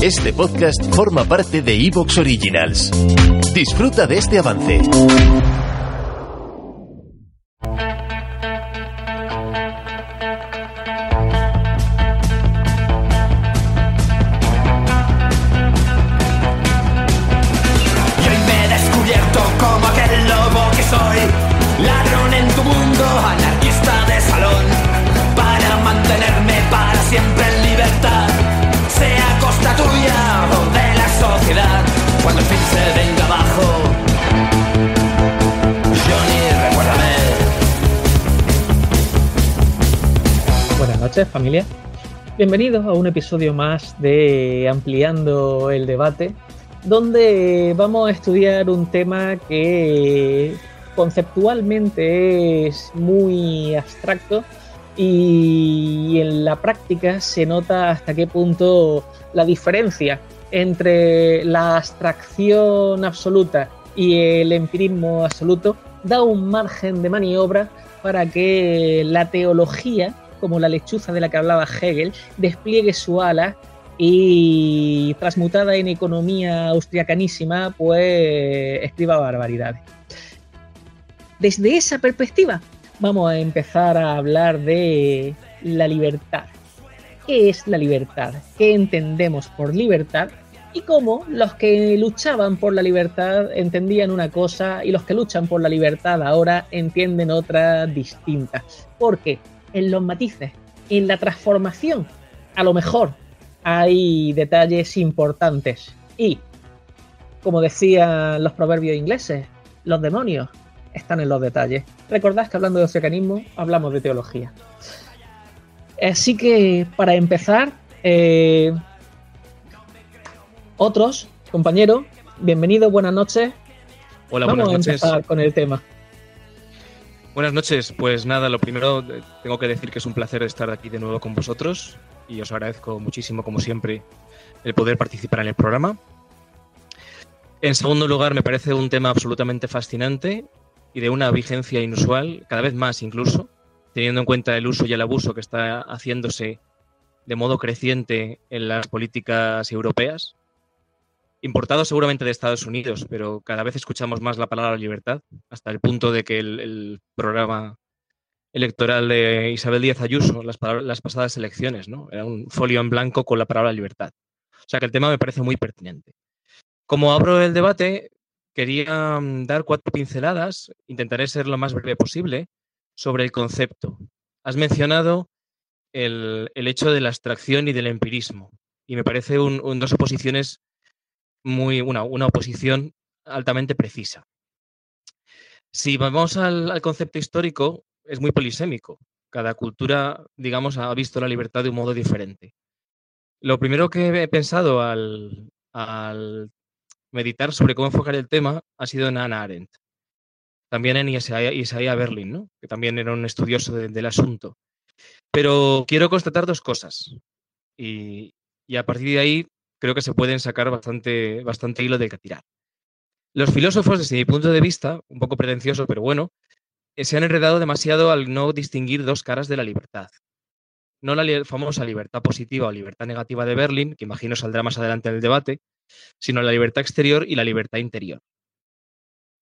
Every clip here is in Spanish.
Este podcast forma parte de Evox Originals. Disfruta de este avance. Hoy me descubierto como aquel lobo que soy Ladrón en tu mundo, anarquista de salón Buenas noches, familia. Bienvenidos a un episodio más de Ampliando el Debate, donde vamos a estudiar un tema que conceptualmente es muy abstracto y en la práctica se nota hasta qué punto la diferencia entre la abstracción absoluta y el empirismo absoluto da un margen de maniobra para que la teología como la lechuza de la que hablaba Hegel, despliegue su ala y transmutada en economía austriacanísima, pues escriba barbaridades. Desde esa perspectiva, vamos a empezar a hablar de la libertad. ¿Qué es la libertad? ¿Qué entendemos por libertad? Y cómo los que luchaban por la libertad entendían una cosa y los que luchan por la libertad ahora entienden otra distinta. ¿Por qué? en los matices, en la transformación, a lo mejor hay detalles importantes. Y, como decían los proverbios ingleses, los demonios están en los detalles. Recordad que hablando de oceanismo hablamos de teología. Así que, para empezar, eh, otros, compañeros, bienvenidos, buenas noches. Hola, Vamos buenas a noches. empezar con el tema. Buenas noches. Pues nada, lo primero eh, tengo que decir que es un placer estar aquí de nuevo con vosotros y os agradezco muchísimo, como siempre, el poder participar en el programa. En segundo lugar, me parece un tema absolutamente fascinante y de una vigencia inusual, cada vez más incluso, teniendo en cuenta el uso y el abuso que está haciéndose de modo creciente en las políticas europeas, importado seguramente de Estados Unidos, pero cada vez escuchamos más la palabra libertad, hasta el punto de que el, programa electoral de Isabel Díaz Ayuso, las, las pasadas elecciones, ¿no? Era un folio en blanco con la palabra libertad. O sea que el tema me parece muy pertinente. Como abro el debate, quería mm, dar cuatro pinceladas, intentaré ser lo más breve posible, sobre el concepto. Has mencionado el, el hecho de la abstracción y del empirismo, y me parece un- dos oposiciones muy, una, una oposición altamente precisa. Si vamos al, al concepto histórico, es muy polisémico. Cada cultura, digamos, ha visto la libertad de un modo diferente. Lo primero que he pensado al, al meditar sobre cómo enfocar el tema ha sido en Hannah Arendt. También en Isaiah, Isaiah Berlin, ¿no? que también era un estudioso de- del asunto. Pero quiero constatar dos cosas. Y, y a partir de ahí creo que se pueden sacar bastante, bastante hilo del que tirar. Los filósofos, desde mi punto de vista, un poco pretencioso, pero bueno, eh, se han enredado demasiado al no distinguir dos caras de la libertad. No la famosa libertad positiva o libertad negativa de Berlín, que imagino saldrá más adelante en el debate, sino la libertad exterior y la libertad interior.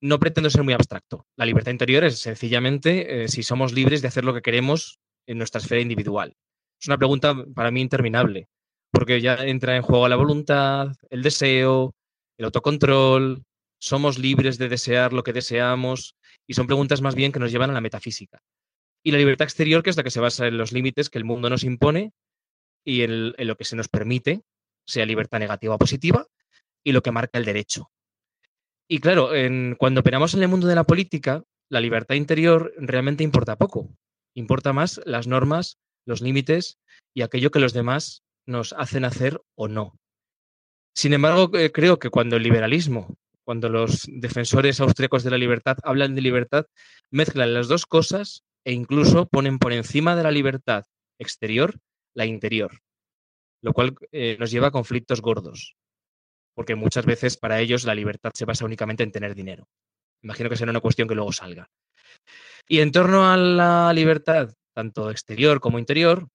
No pretendo ser muy abstracto. La libertad interior es sencillamente eh, si somos libres de hacer lo que queremos en nuestra esfera individual. Es una pregunta para mí interminable porque ya entra en juego la voluntad, el deseo, el autocontrol, somos libres de desear lo que deseamos, y son preguntas más bien que nos llevan a la metafísica. Y la libertad exterior, que es la que se basa en los límites que el mundo nos impone y en, lo que se nos permite, sea libertad negativa o positiva, y lo que marca el derecho. Y claro, en- cuando operamos en el mundo de la política, la libertad interior realmente importa poco. Importa más las normas, los límites y aquello que los demás nos hacen hacer o no. Sin embargo, eh, creo que cuando el liberalismo, cuando los defensores austríacos de la libertad hablan de libertad, mezclan las dos cosas e incluso ponen por encima de la libertad exterior la interior, lo cual eh, nos lleva a conflictos gordos, porque muchas veces para ellos la libertad se basa únicamente en tener dinero. Imagino que será una cuestión que luego salga. Y en torno a la libertad, tanto exterior como interior,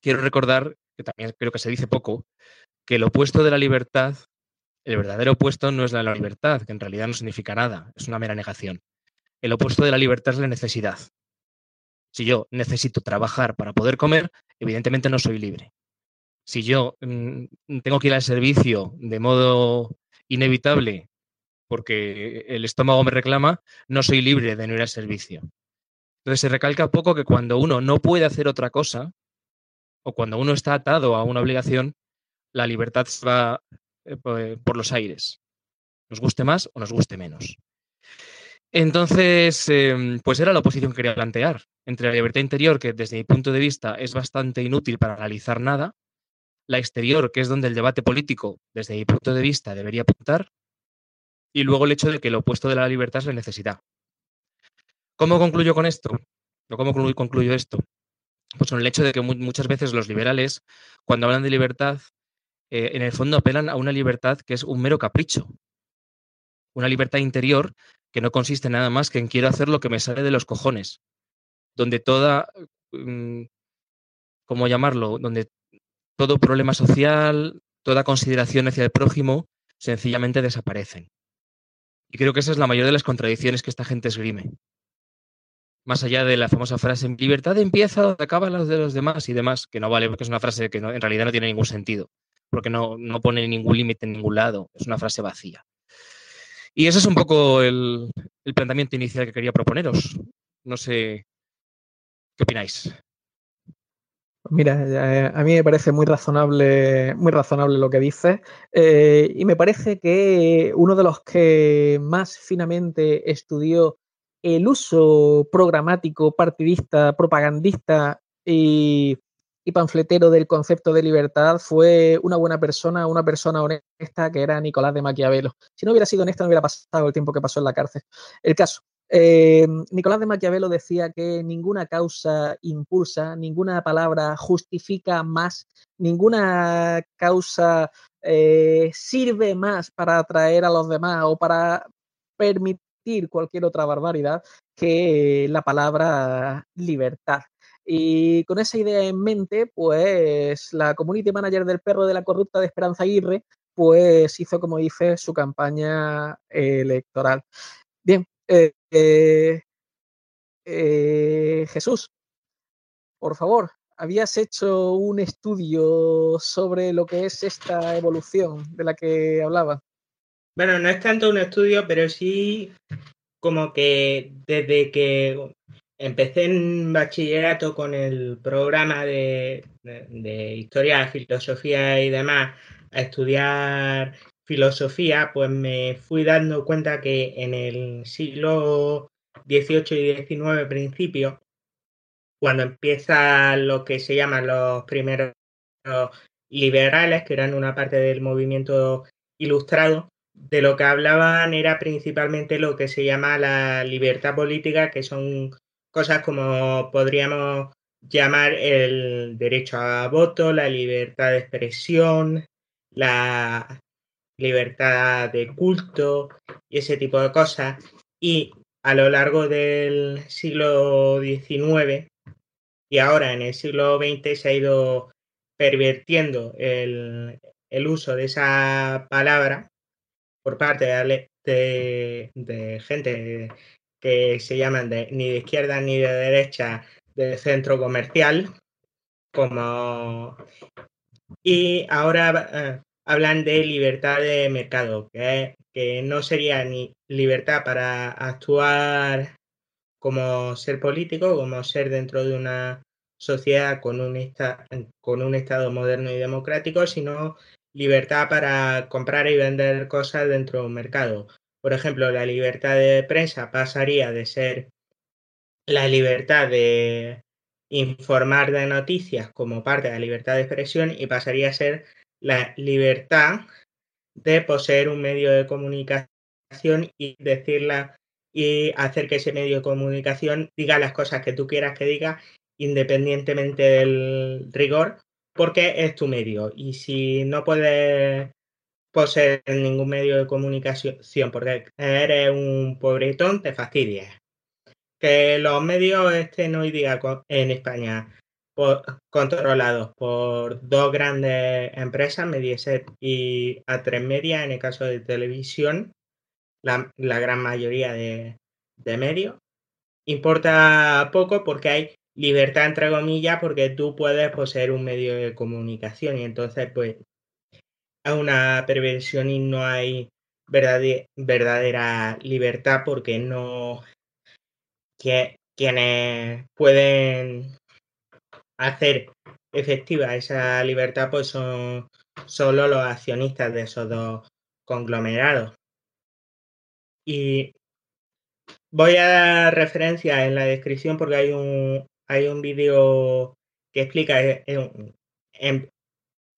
quiero recordar, que también creo que se dice poco, que el opuesto de la libertad, el verdadero opuesto no es la libertad, que en realidad no significa nada, es una mera negación. El opuesto de la libertad es la necesidad. Si yo necesito trabajar para poder comer, evidentemente no soy libre. Si yo mm, tengo que ir al servicio de modo inevitable porque el estómago me reclama, no soy libre de no ir al servicio. Entonces se recalca poco que cuando uno no puede hacer otra cosa, o cuando uno está atado a una obligación, la libertad va eh, por los aires. Nos guste más o nos guste menos. Entonces, em, pues era la oposición que quería plantear entre la libertad interior, que desde mi punto de vista es bastante inútil para analizar nada, la exterior, que es donde el debate político, desde mi punto de vista, debería apuntar, y luego el hecho de que lo opuesto de la libertad es la necesidad. ¿Cómo concluyo con esto? ¿O cómo concluyo esto? Pues con el hecho de que muchas veces los liberales, cuando hablan de libertad, eh, en el fondo apelan a una libertad que es un mero capricho. Una libertad interior que no consiste nada más que en quiero hacer lo que me sale de los cojones. Donde toda, mm, ¿cómo llamarlo? Donde todo problema social, toda consideración hacia el prójimo, sencillamente desaparecen. Y creo que esa es la mayor de las contradicciones que esta gente esgrime. Más allá de la famosa frase, libertad empieza donde acaba las de los demás y demás, que no vale porque es una frase que en realidad no tiene ningún sentido, porque no, no pone ningún límite en ningún lado, es una frase vacía. Y ese es un poco el, el planteamiento inicial que quería proponeros. No sé qué opináis. Mira, eh, a mí me parece muy razonable, muy razonable lo que dices. Eh, y me parece que uno de los que más finamente estudió el uso programático, partidista, propagandista y, panfletero del concepto de libertad fue una buena persona, una persona honesta que era Nicolás de Maquiavelo. Si no hubiera sido honesto, no hubiera pasado el tiempo que pasó en la cárcel. El caso. Eh, Nicolás de Maquiavelo decía que ninguna causa impulsa, ninguna palabra justifica más, ninguna causa eh, sirve más para atraer a los demás o para permitir cualquier otra barbaridad que la palabra libertad. Y con esa idea en mente, pues la community manager del perro de la corrupta de Esperanza Aguirre, pues hizo, como dice, su campaña electoral. Bien, eh, eh, eh, Jesús, por favor, habías hecho un estudio sobre lo que es esta evolución de la que hablaba. Bueno, no es tanto un estudio, pero sí como que desde que empecé en bachillerato con el programa de, de historia, filosofía y demás, a estudiar filosofía, pues me fui dando cuenta que en el siglo XVIII y XIX principio, cuando empieza lo que se llaman los primeros liberales, que eran una parte del movimiento ilustrado, de lo que hablaban era principalmente lo que se llama la libertad política, que son cosas como podríamos llamar el derecho a voto, la libertad de expresión, la libertad de culto y ese tipo de cosas. Y a lo largo del siglo XIX y ahora en el siglo XX se ha ido pervirtiendo el, uso de esa palabra por parte de, de, gente que se llaman de, ni de izquierda ni de derecha del centro comercial como y ahora eh, hablan de libertad de mercado, que, que no sería ni libertad para actuar como ser político, como ser dentro de una sociedad con un, con un Estado moderno y democrático, sino libertad para comprar y vender cosas dentro de un mercado. Por ejemplo, la libertad de prensa pasaría de ser la libertad de informar de noticias como parte de la libertad de expresión y pasaría a ser la libertad de poseer un medio de comunicación y decirla y hacer que ese medio de comunicación diga las cosas que tú quieras que diga independientemente del rigor porque es tu medio y si no puedes poseer ningún medio de comunicación porque eres un pobretón te fastidies que los medios estén hoy día en España controlados por dos grandes empresas, Mediaset y A3 Media, en el caso de televisión, la, gran mayoría de, medios. Importa poco porque hay libertad entre comillas, porque tú puedes poseer un medio de comunicación y entonces pues hay una perversión y no hay verdadera libertad porque no quienes pueden hacer efectiva esa libertad pues son solo los accionistas de esos dos conglomerados. Y voy a dar referencia en la descripción porque hay un, hay un vídeo que explica eh, en,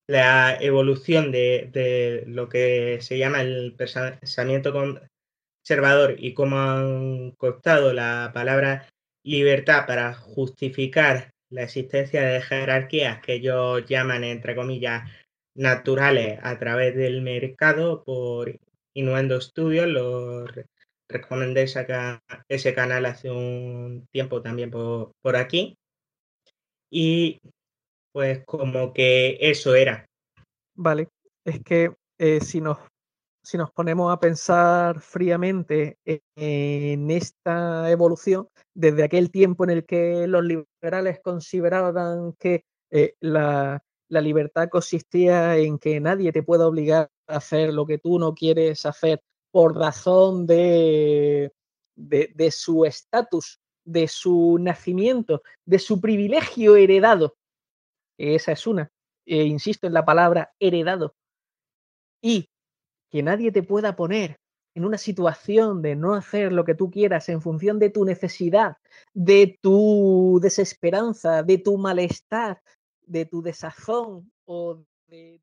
la evolución de, lo que se llama el pensamiento conservador y cómo han costado la palabra libertad para justificar la existencia de jerarquías que ellos llaman, entre comillas, naturales a través del mercado por Innuendo Studios. Lo recomendé ese canal hace un tiempo también por, por aquí. Y pues como que eso era. Vale, es que eh, si nos si nos ponemos a pensar fríamente en esta evolución, desde aquel tiempo en el que los liberales consideraban que eh, la, libertad consistía en que nadie te pueda obligar a hacer lo que tú no quieres hacer por razón de, de, su estatus, de su nacimiento, de su privilegio heredado. Esa es una. E insisto en la palabra heredado. Y que nadie te pueda poner en una situación de no hacer lo que tú quieras en función de tu necesidad, de tu desesperanza, de tu malestar, de tu desazón o de